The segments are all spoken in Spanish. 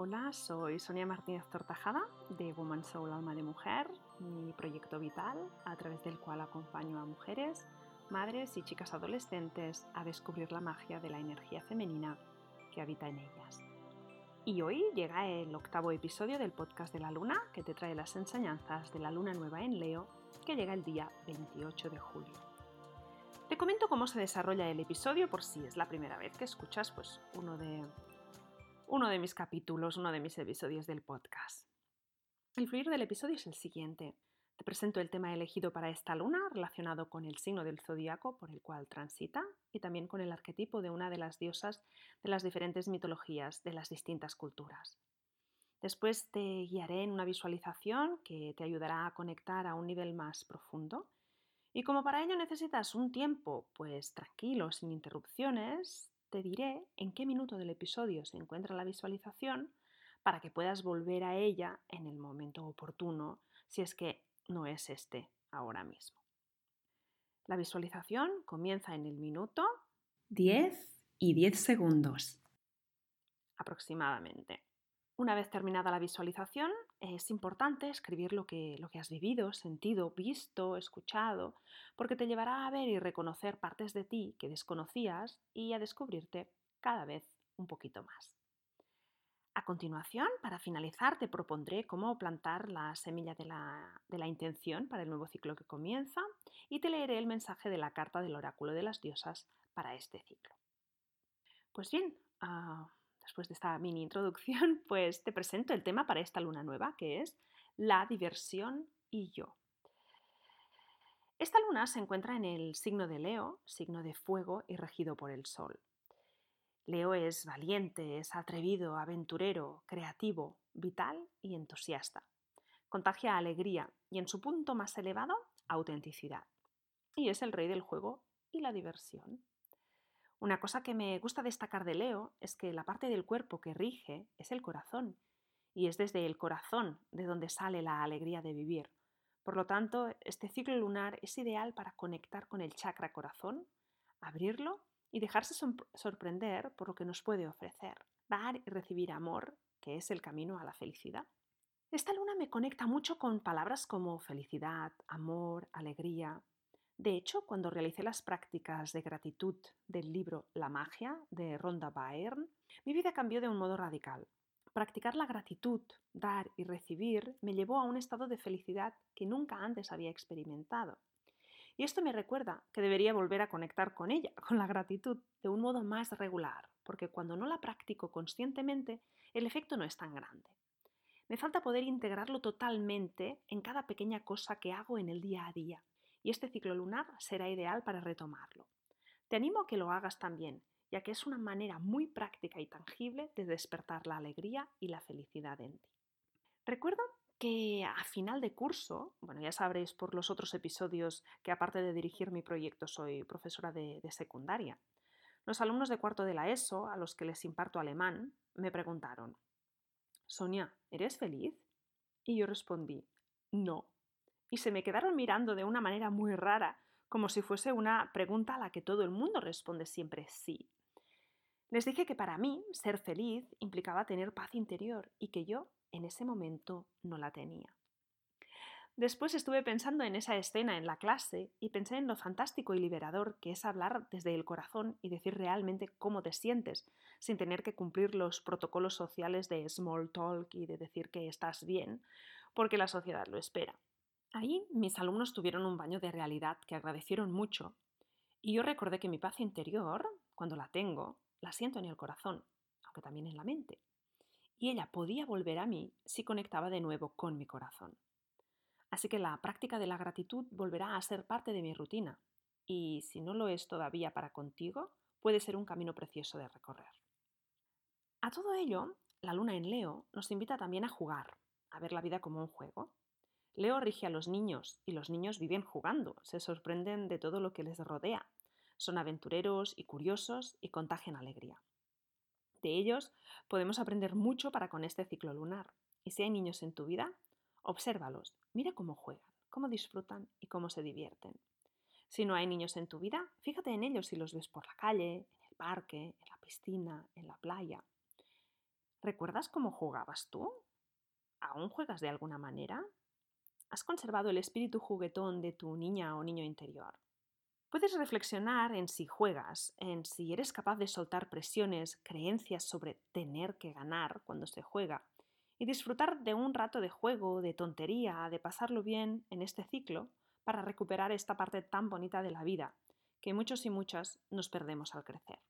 Hola, soy Sonia Martínez Tortajada de Woman Soul Alma de Mujer, mi proyecto vital a través del cual acompaño a mujeres, madres y chicas adolescentes a descubrir la magia de la energía femenina que habita en ellas. Y hoy llega el octavo episodio del podcast de la luna que te trae las enseñanzas de la luna nueva en Leo que llega el día 28 de julio. Te comento cómo se desarrolla el episodio por si es la primera vez que escuchas pues, uno de uno de mis capítulos, uno de mis episodios del podcast. El fluir del episodio es el siguiente. Te presento el tema elegido para esta luna relacionado con el signo del zodiaco por el cual transita y también con el arquetipo de una de las diosas de las diferentes mitologías de las distintas culturas. Después te guiaré en una visualización que te ayudará a conectar a un nivel más profundo. Y como para ello necesitas un tiempo pues tranquilo, sin interrupciones, te diré en qué minuto del episodio se encuentra la visualización para que puedas volver a ella en el momento oportuno, si es que no es este ahora mismo. La visualización comienza en el minuto 10 y 10 segundos aproximadamente. Una vez terminada la visualización, es importante escribir lo que, lo que has vivido, sentido, visto, escuchado, porque te llevará a ver y reconocer partes de ti que desconocías y a descubrirte cada vez un poquito más. A continuación, para finalizar, te propondré cómo plantar la semilla de la, de la, intención para el nuevo ciclo que comienza y te leeré el mensaje de la carta del oráculo de las diosas para este ciclo. Pues bien, uh, después de esta mini introducción, pues te presento el tema para esta luna nueva, que es la diversión y yo. Esta luna se encuentra en el signo de Leo, signo de fuego y regido por el Sol. Leo es valiente, es atrevido, aventurero, creativo, vital y entusiasta. Contagia alegría y en su punto más elevado, autenticidad. Y es el rey del juego y la diversión. Una cosa que me gusta destacar de Leo es que la parte del cuerpo que rige es el corazón, y es desde el corazón de donde sale la alegría de vivir. Por lo tanto, este ciclo lunar es ideal para conectar con el chakra corazón, abrirlo y dejarse sorprender por lo que nos puede ofrecer, dar y recibir amor, que es el camino a la felicidad. Esta luna me conecta mucho con palabras como felicidad, amor, alegría, de hecho, cuando realicé las prácticas de gratitud del libro La magia de Rhonda Byrne, mi vida cambió de un modo radical. Practicar la gratitud, dar y recibir me llevó a un estado de felicidad que nunca antes había experimentado. Y esto me recuerda que debería volver a conectar con ella, con la gratitud, de un modo más regular, porque cuando no la practico conscientemente, el efecto no es tan grande. Me falta poder integrarlo totalmente en cada pequeña cosa que hago en el día a día y este ciclo lunar será ideal para retomarlo. Te animo a que lo hagas también, ya que es una manera muy práctica y tangible de despertar la alegría y la felicidad en ti. Recuerdo que a final de curso, bueno, ya sabréis por los otros episodios que aparte de dirigir mi proyecto soy profesora de, de secundaria, los alumnos de cuarto de la ESO, a los que les imparto alemán, me preguntaron, Sonia, ¿eres feliz? Y yo respondí, no, y se me quedaron mirando de una manera muy rara, como si fuese una pregunta a la que todo el mundo responde siempre sí. Les dije que para mí ser feliz implicaba tener paz interior y que yo en ese momento no la tenía. Después estuve pensando en esa escena en la clase y pensé en lo fantástico y liberador que es hablar desde el corazón y decir realmente cómo te sientes, sin tener que cumplir los protocolos sociales de small talk y de decir que estás bien, porque la sociedad lo espera. Ahí mis alumnos tuvieron un baño de realidad que agradecieron mucho y yo recordé que mi paz interior, cuando la tengo, la siento en el corazón, aunque también en la mente. Y ella podía volver a mí si conectaba de nuevo con mi corazón. Así que la práctica de la gratitud volverá a ser parte de mi rutina y si no lo es todavía para contigo, puede ser un camino precioso de recorrer. A todo ello, la luna en Leo nos invita también a jugar, a ver la vida como un juego, Leo rige a los niños y los niños viven jugando, se sorprenden de todo lo que les rodea. Son aventureros y curiosos y contagian alegría. De ellos podemos aprender mucho para con este ciclo lunar. Y si hay niños en tu vida, obsérvalos, mira cómo juegan, cómo disfrutan y cómo se divierten. Si no hay niños en tu vida, fíjate en ellos si los ves por la calle, en el parque, en la piscina, en la playa. ¿Recuerdas cómo jugabas tú? ¿Aún juegas de alguna manera? ¿Has conservado el espíritu juguetón de tu niña o niño interior? Puedes reflexionar en si juegas, en si eres capaz de soltar presiones, creencias sobre tener que ganar cuando se juega y disfrutar de un rato de juego, de tontería, de pasarlo bien en este ciclo para recuperar esta parte tan bonita de la vida que muchos y muchas nos perdemos al crecer.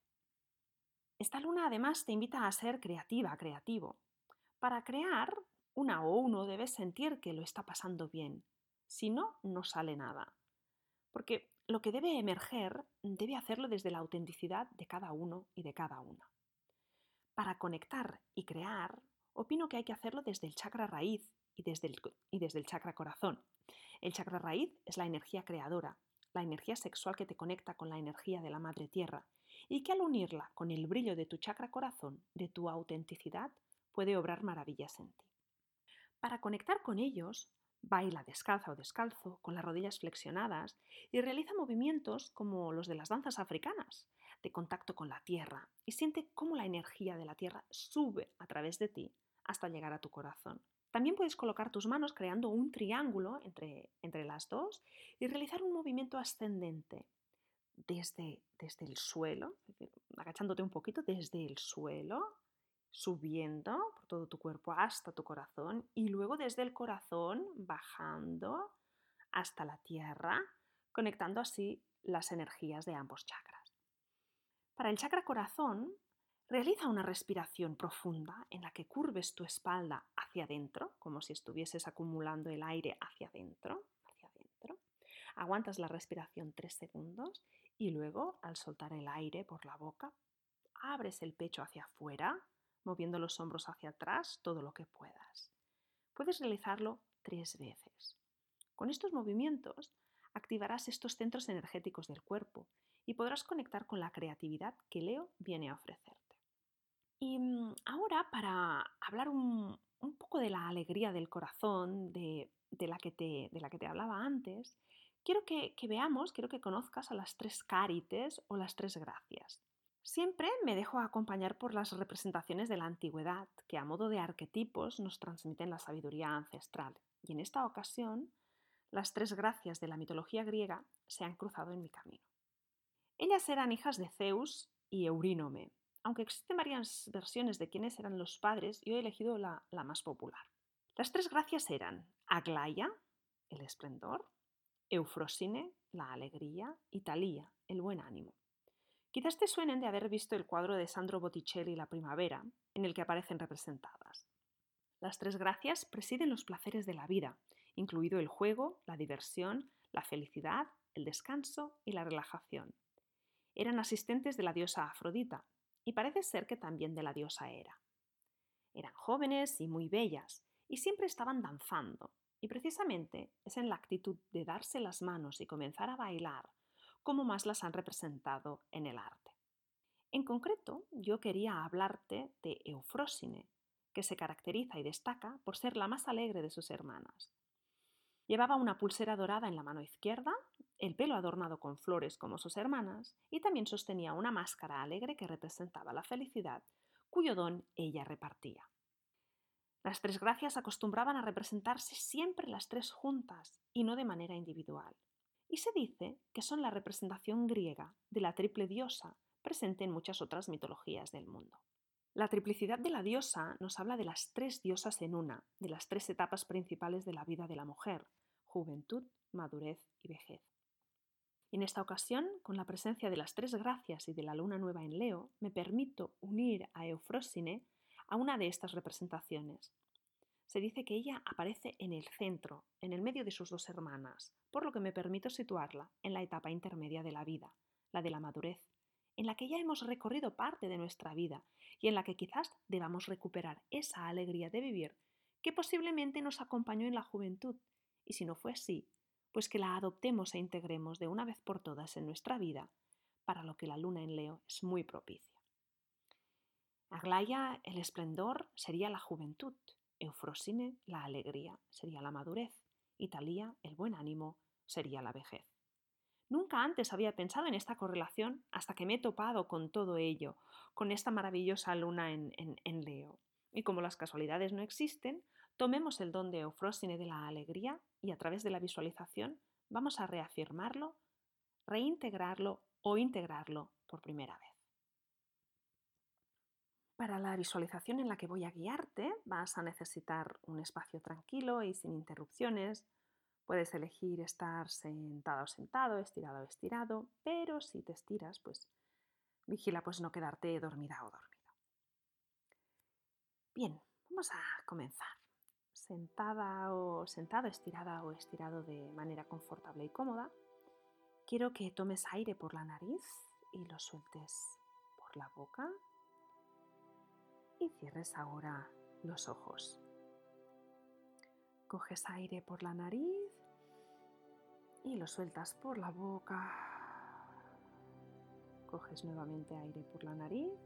Esta luna además te invita a ser creativa, creativo. Para crear, una o uno debe sentir que lo está pasando bien. Si no, no sale nada. Porque lo que debe emerger debe hacerlo desde la autenticidad de cada uno y de cada una. Para conectar y crear, opino que hay que hacerlo desde el chakra raíz y desde el, y desde el chakra corazón. El chakra raíz es la energía creadora, la energía sexual que te conecta con la energía de la madre tierra y que al unirla con el brillo de tu chakra corazón, de tu autenticidad, puede obrar maravillas en ti. Para conectar con ellos, Baila descalza o descalzo, con las rodillas flexionadas, y realiza movimientos como los de las danzas africanas, de contacto con la tierra, y siente cómo la energía de la tierra sube a través de ti hasta llegar a tu corazón. También puedes colocar tus manos creando un triángulo entre, entre las dos y realizar un movimiento ascendente desde, desde el suelo, agachándote un poquito desde el suelo subiendo todo tu cuerpo hasta tu corazón y luego desde el corazón bajando hasta la tierra, conectando así las energías de ambos chakras. Para el chakra corazón, realiza una respiración profunda en la que curves tu espalda hacia adentro, como si estuvieses acumulando el aire hacia adentro, hacia. Aguantas la respiración tres segundos y luego, al soltar el aire por la boca, abres el pecho hacia afuera, moviendo los hombros hacia atrás todo lo que puedas. Puedes realizarlo tres veces. Con estos movimientos activarás estos centros energéticos del cuerpo y podrás conectar con la creatividad que Leo viene a ofrecerte. Y mm, ahora para hablar un, poco de la alegría del corazón, de, la que te, de, la que te, hablaba antes, quiero que, que veamos, quiero que conozcas a las tres carites o las tres gracias. Siempre me dejo acompañar por las representaciones de la antigüedad, que a modo de arquetipos nos transmiten la sabiduría ancestral. Y en esta ocasión, las tres gracias de la mitología griega se han cruzado en mi camino. Ellas eran hijas de Zeus y Eurínome, aunque existen varias versiones de quiénes eran los padres, yo he elegido la, la más popular. Las tres gracias eran Aglaia, el esplendor, Eufrosine, la alegría, y Talía, el buen ánimo. Quizás te suenen de haber visto el cuadro de Sandro Botticelli La Primavera, en el que aparecen representadas. Las tres gracias presiden los placeres de la vida, incluido el juego, la diversión, la felicidad, el descanso y la relajación. Eran asistentes de la diosa Afrodita, y parece ser que también de la diosa Hera. Eran jóvenes y muy bellas, y siempre estaban danzando, y precisamente es en la actitud de darse las manos y comenzar a bailar como más las han representado en el arte. En concreto, yo quería hablarte de Eufrósine, que se caracteriza y destaca por ser la más alegre de sus hermanas. Llevaba una pulsera dorada en la mano izquierda, el pelo adornado con flores como sus hermanas, y también sostenía una máscara alegre que representaba la felicidad, cuyo don ella repartía. Las tres gracias acostumbraban a representarse siempre las tres juntas y no de manera individual y se dice que son la representación griega de la triple diosa presente en muchas otras mitologías del mundo. La triplicidad de la diosa nos habla de las tres diosas en una, de las tres etapas principales de la vida de la mujer, juventud, madurez y vejez. en esta ocasión, con la presencia de las tres gracias y de la luna nueva en Leo, me permito unir a Eufrósine a una de estas representaciones, se dice que ella aparece en el centro, en el medio de sus dos hermanas, por lo que me permito situarla en la etapa intermedia de la vida, la de la madurez, en la que ya hemos recorrido parte de nuestra vida y en la que quizás debamos recuperar esa alegría de vivir que posiblemente nos acompañó en la juventud, y si no fue así, pues que la adoptemos e integremos de una vez por todas en nuestra vida, para lo que la luna en Leo es muy propicia. Aglaya, el esplendor, sería la juventud, Eufrosine, la alegría, sería la madurez, y Talía, el buen ánimo, sería la vejez. Nunca antes había pensado en esta correlación hasta que me he topado con todo ello, con esta maravillosa luna en, en, Leo. Y como las casualidades no existen, tomemos el don de Eufrósine de la alegría y a través de la visualización vamos a reafirmarlo, reintegrarlo o integrarlo por primera vez. Para la visualización en la que voy a guiarte vas a necesitar un espacio tranquilo y sin interrupciones. Puedes elegir estar sentado o sentado, estirado o estirado, pero si te estiras, pues vigila pues no quedarte dormida o dormido. Bien, vamos a comenzar. Sentada o sentado, estirada o estirado de manera confortable y cómoda. Quiero que tomes aire por la nariz y lo sueltes por la boca y cierres ahora los ojos. Coges aire por la nariz y lo sueltas por la boca. Coges nuevamente aire por la nariz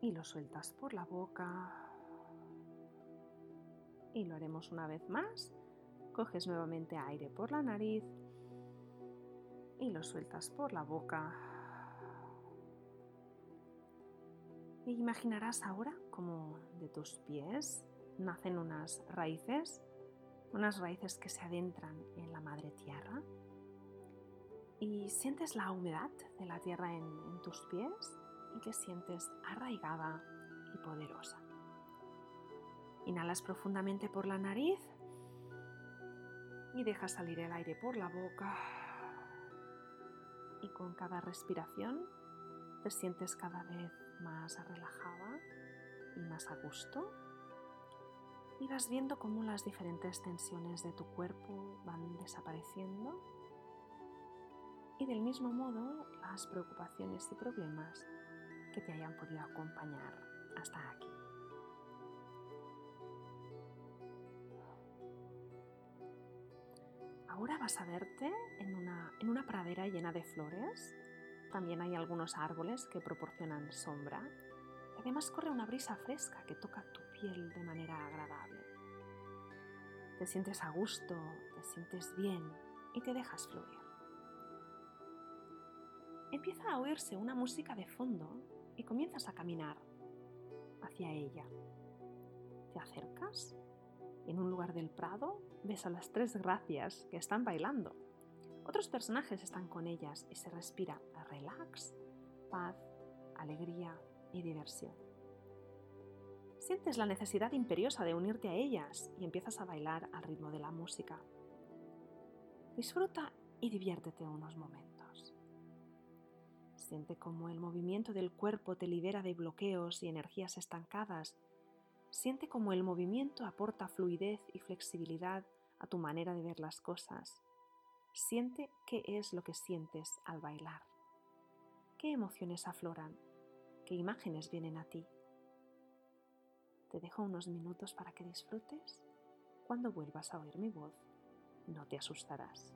y lo sueltas por la boca. Y lo haremos una vez más. Coges nuevamente aire por la nariz y lo sueltas por la boca. Y imaginarás ahora como de tus pies nacen unas raíces, unas raíces que se adentran en la madre tierra. Y sientes la humedad de la tierra en, tus pies y te sientes arraigada y poderosa. Inhalas profundamente por la nariz y dejas salir el aire por la boca. Y con cada respiración te sientes cada vez más relajada y más a gusto. Y vas viendo cómo las diferentes tensiones de tu cuerpo van desapareciendo. Y del mismo modo las preocupaciones y problemas que te hayan podido acompañar hasta aquí. Ahora vas a verte en una, en una pradera llena de flores también hay algunos árboles que proporcionan sombra. Además corre una brisa fresca que toca tu de manera agradable. Te sientes a gusto, te sientes bien y te dejas fluir. Empieza a oírse una música de fondo y comienzas a caminar hacia ella. Te acercas y en un lugar del prado ves a las tres gracias que están bailando. Otros personajes están con ellas y se respira relax, paz, alegría y diversión. Sientes la necesidad imperiosa de unirte a ellas y empiezas a bailar al ritmo de la música. Disfruta y diviértete unos momentos. Siente cómo el movimiento del cuerpo te libera de bloqueos y energías estancadas. Siente cómo el movimiento aporta fluidez y flexibilidad a tu manera de ver las cosas. Siente qué es lo que sientes al bailar. ¿Qué emociones afloran? ¿Qué imágenes vienen a ti? Te dejo unos minutos para que disfrutes. Cuando vuelvas a oír mi voz, no te asustarás.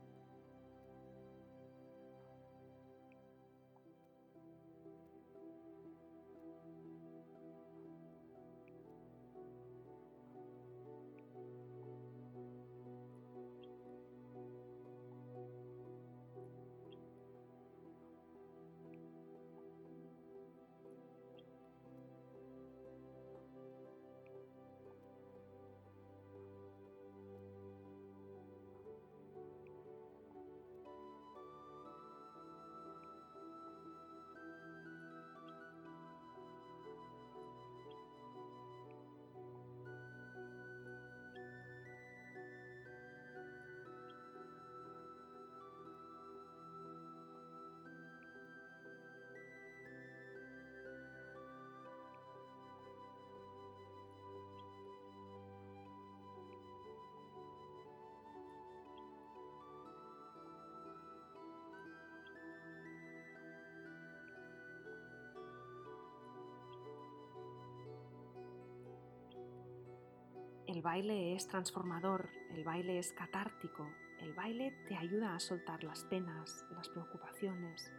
El baile es transformador, el baile es catártico, el baile te ayuda a soltar las penas, las preocupaciones.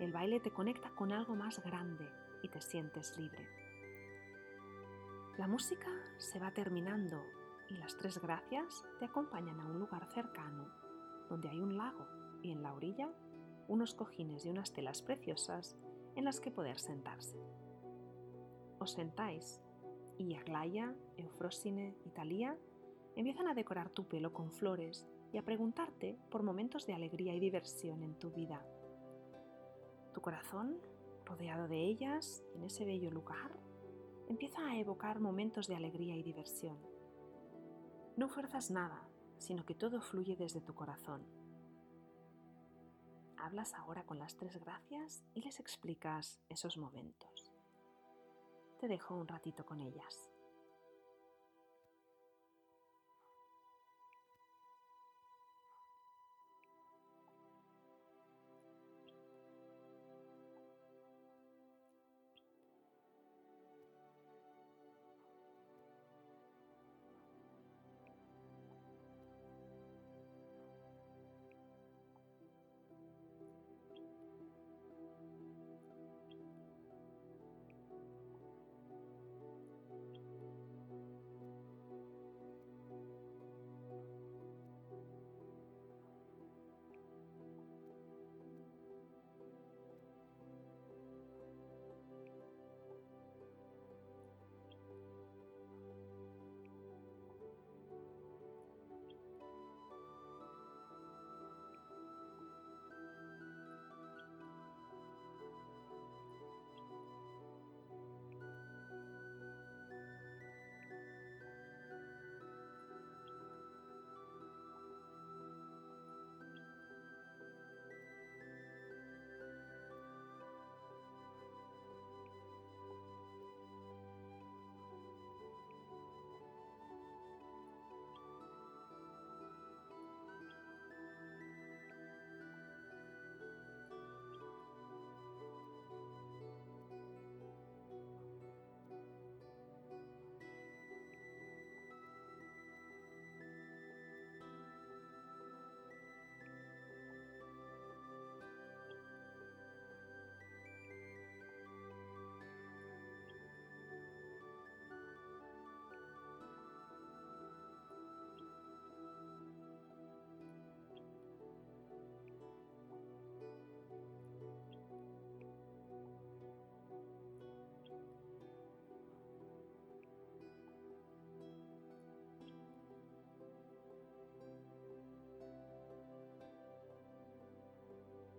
El baile te conecta con algo más grande y te sientes libre. La música se va terminando y las tres gracias te acompañan a un lugar cercano donde hay un lago y en la orilla unos cojines y unas telas preciosas en las que poder sentarse. Os sentáis y Aglaya, Eufrosine y Talía empiezan a decorar tu pelo con flores y a preguntarte por momentos de alegría y diversión en tu vida. Tu corazón, rodeado de ellas, en ese bello lugar, empieza a evocar momentos de alegría y diversión. No fuerzas nada, sino que todo fluye desde tu corazón. Hablas ahora con las tres gracias y les explicas esos momentos. Te dejo un ratito con ellas.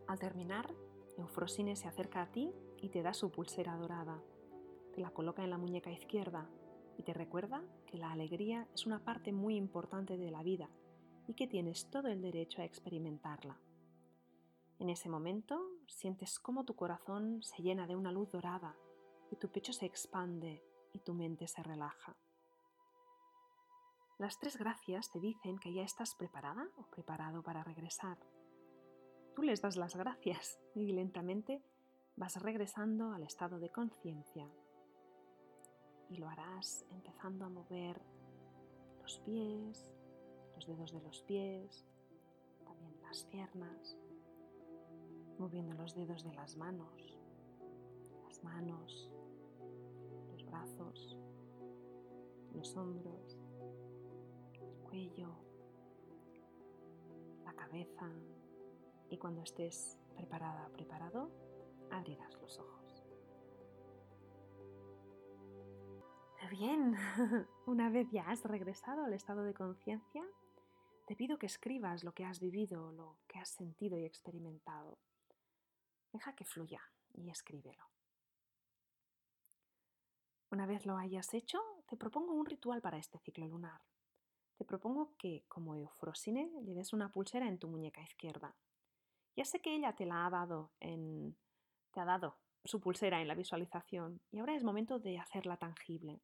Al terminar, Eufrosine se acerca a ti y te da su pulsera dorada. Te la coloca en la muñeca izquierda y te recuerda que la alegría es una parte muy importante de la vida y que tienes todo el derecho a experimentarla. En ese momento sientes cómo tu corazón se llena de una luz dorada y tu pecho se expande y tu mente se relaja. Las tres gracias te dicen que ya estás preparada o preparado para regresar tú les das las gracias y lentamente vas regresando al estado de conciencia. Y lo harás empezando a mover los pies, los dedos de los pies, también las piernas, moviendo los dedos de las manos, las manos, los brazos, los hombros, el cuello, la cabeza, y cuando estés preparada, preparado, abrirás los ojos. Bien, una vez ya has regresado al estado de conciencia, te pido que escribas lo que has vivido, lo que has sentido y experimentado. Deja que fluya y escríbelo. Una vez lo hayas hecho, te propongo un ritual para este ciclo lunar. Te propongo que, como Eufrosine, lleves una pulsera en tu muñeca izquierda ya sé que ella te la ha dado en, te ha dado su pulsera en la visualización y ahora es momento de hacerla tangible.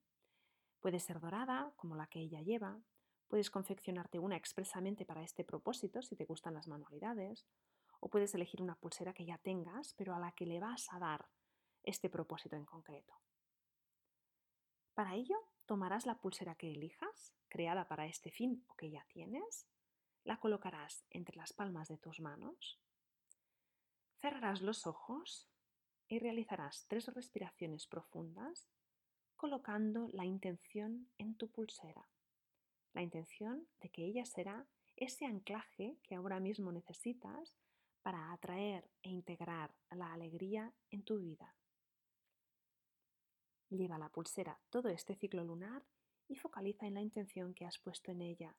Puede ser dorada, como la que ella lleva, puedes confeccionarte una expresamente para este propósito si te gustan las manualidades, o puedes elegir una pulsera que ya tengas, pero a la que le vas a dar este propósito en concreto. Para ello, tomarás la pulsera que elijas, creada para este fin o que ya tienes, la colocarás entre las palmas de tus manos Cerrarás los ojos y realizarás tres respiraciones profundas colocando la intención en tu pulsera. La intención de que ella será ese anclaje que ahora mismo necesitas para atraer e integrar la alegría en tu vida. Lleva la pulsera todo este ciclo lunar y focaliza en la intención que has puesto en ella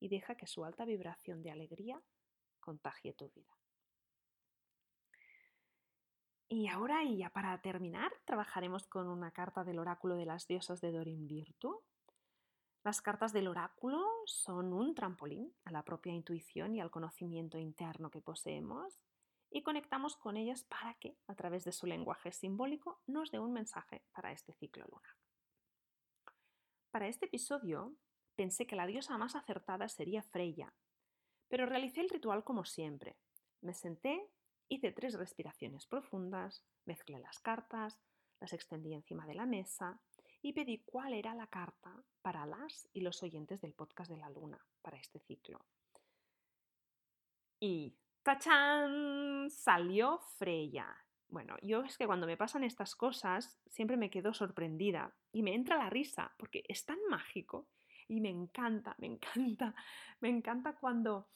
y deja que su alta vibración de alegría contagie tu vida. Y ahora, y ya para terminar, trabajaremos con una carta del oráculo de las diosas de Dorin Virtu. Las cartas del oráculo son un trampolín a la propia intuición y al conocimiento interno que poseemos y conectamos con ellas para que, a través de su lenguaje simbólico, nos dé un mensaje para este ciclo lunar. Para este episodio pensé que la diosa más acertada sería Freya, pero realicé el ritual como siempre. Me senté, hice tres respiraciones profundas, mezclé las cartas, las extendí encima de la mesa y pedí cuál era la carta para las y los oyentes del podcast de la luna para este ciclo. Y ¡tachán! Salió Freya. Bueno, yo es que cuando me pasan estas cosas siempre me quedo sorprendida y me entra la risa porque es tan mágico y me encanta, me encanta, me encanta cuando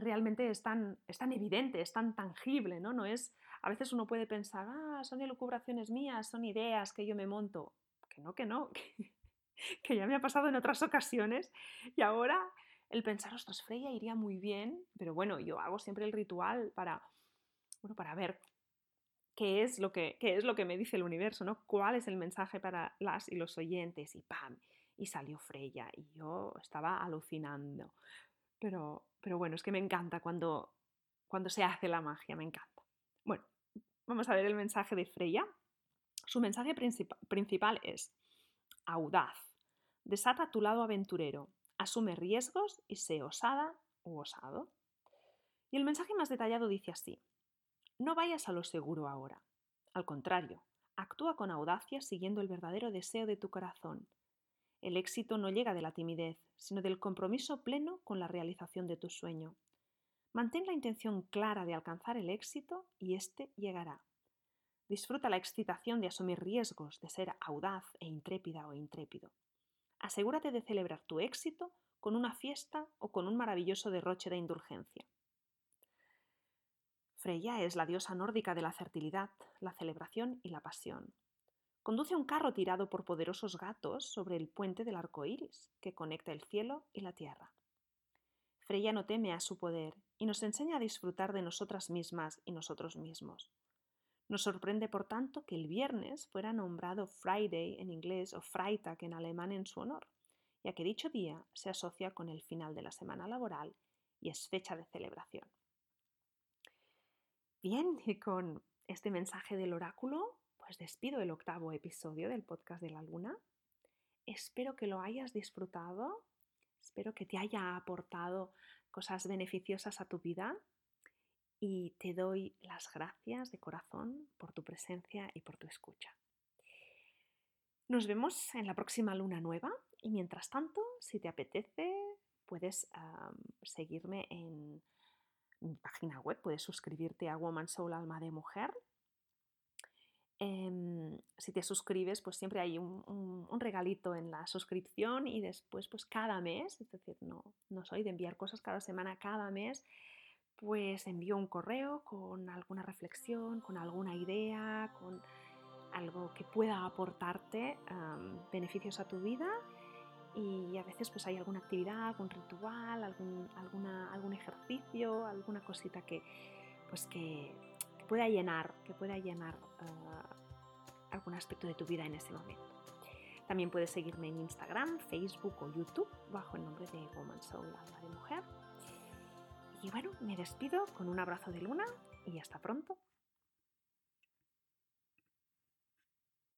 realmente es tan, evidente, es tan tangible, ¿no? No es, a veces uno puede pensar, ah, son elucubraciones mías, son ideas que yo me monto. Que no, que no, que, que ya me ha pasado en otras ocasiones y ahora el pensar, ostras, Freya iría muy bien, pero bueno, yo hago siempre el ritual para, bueno, para ver qué es lo que, qué es lo que me dice el universo, ¿no? ¿Cuál es el mensaje para las y los oyentes? Y ¡pam! Y salió Freya y yo estaba alucinando. Pero, pero bueno, es que me encanta cuando, cuando se hace la magia, me encanta. Bueno, vamos a ver el mensaje de Freya. Su mensaje principal es audaz, desata tu lado aventurero, asume riesgos y sé osada u osado. Y el mensaje más detallado dice así, no vayas a lo seguro ahora. Al contrario, actúa con audacia siguiendo el verdadero deseo de tu corazón. El éxito no llega de la timidez, sino del compromiso pleno con la realización de tu sueño. Mantén la intención clara de alcanzar el éxito y éste llegará. Disfruta la excitación de asumir riesgos, de ser audaz e intrépida o intrépido. Asegúrate de celebrar tu éxito con una fiesta o con un maravilloso derroche de indulgencia. Freya es la diosa nórdica de la fertilidad, la celebración y la pasión. Conduce un carro tirado por poderosos gatos sobre el puente del arco iris, que conecta el cielo y la tierra. Freya no teme a su poder y nos enseña a disfrutar de nosotras mismas y nosotros mismos. Nos sorprende, por tanto, que el viernes fuera nombrado Friday en inglés o Freitag en alemán en su honor, ya que dicho día se asocia con el final de la semana laboral y es fecha de celebración. Bien, y con este mensaje del oráculo, pues despido el octavo episodio del podcast de la luna. Espero que lo hayas disfrutado, espero que te haya aportado cosas beneficiosas a tu vida y te doy las gracias de corazón por tu presencia y por tu escucha. Nos vemos en la próxima luna nueva y mientras tanto, si te apetece, puedes seguirme en mi página web, puedes suscribirte a Woman Soul Alma de Mujer. Em, si te suscribes, pues siempre hay un, regalito en la suscripción y después, pues cada mes, es decir, no, no soy de enviar cosas cada semana, cada mes, pues envío un correo con alguna reflexión, con alguna idea, con algo que pueda aportarte beneficios a tu vida. Y a veces pues hay alguna actividad, algún ritual, algún, alguna, algún ejercicio, alguna cosita que, pues que, pueda llenar, que pueda llenar ah, algún aspecto de tu vida en ese momento. También puedes seguirme en Instagram, Facebook o YouTube bajo el nombre de Woman Soul, alma de mujer. Y bueno, me despido con un abrazo de luna y hasta pronto.